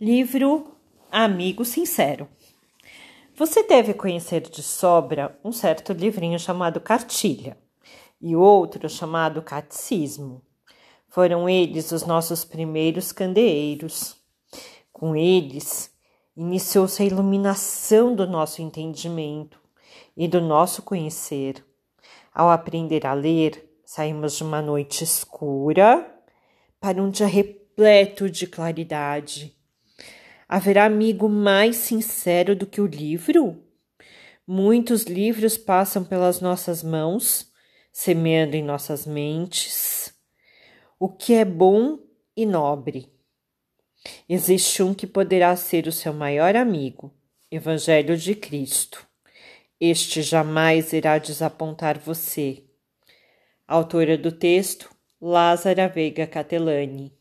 Livro Amigo Sincero. Você deve conhecer de sobra um certo livrinho chamado Cartilha e outro chamado Catecismo. Foram eles os nossos primeiros candeeiros. Com eles, iniciou-se a iluminação do nosso entendimento e do nosso conhecer. Ao aprender a ler, saímos de uma noite escura para um dia repleto de claridade Haverá amigo mais sincero do que o livro? Muitos livros passam pelas nossas mãos, semeando em nossas mentes o que é bom e nobre. Existe um que poderá ser o seu maior amigo, Evangelho de Cristo. Este jamais irá desapontar você. Autora do texto, Lázara Veiga Catelani.